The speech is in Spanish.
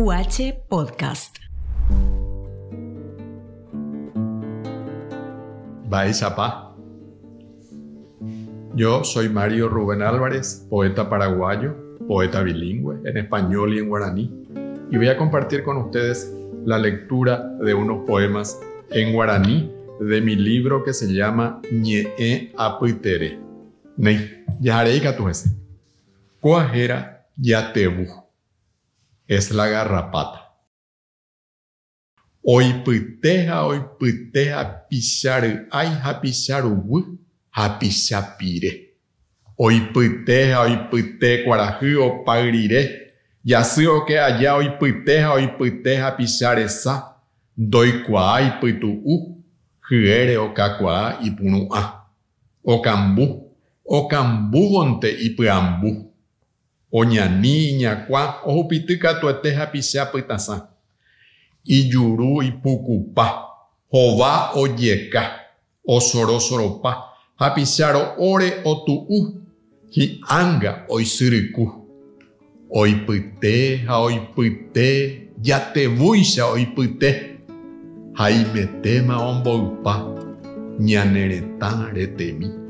UH Podcast. Chapa. Yo soy Mario Rubén Álvarez, poeta paraguayo, poeta bilingüe en español y en guaraní, y voy a compartir con ustedes la lectura de unos poemas en guaraní de mi libro que se llama Ñe'e Apitere. Nei, yaharei katuese. Coajera yatebu. Es la garrapata. Hoy piteja, hoy piteja pichar, ay wu, ha pichapire. Hoy piteja, hoy pite cuarají o pagrire. Ya o que allá hoy piteja, hoy piteja pichar esa. Doi cuai pitu u, hiere o kakua y punu a. O cambu. okambugonte ipyambu oñani iñakua ohupyty katuete hapiche apytasa ijuru ipukupa hova ojeka osorosoropa hapicháro ore otu'u hi'ãnga oisyryku oipyte ha oipyte jatevúicha oipyte ha imetéma omboypa ñane retã retemi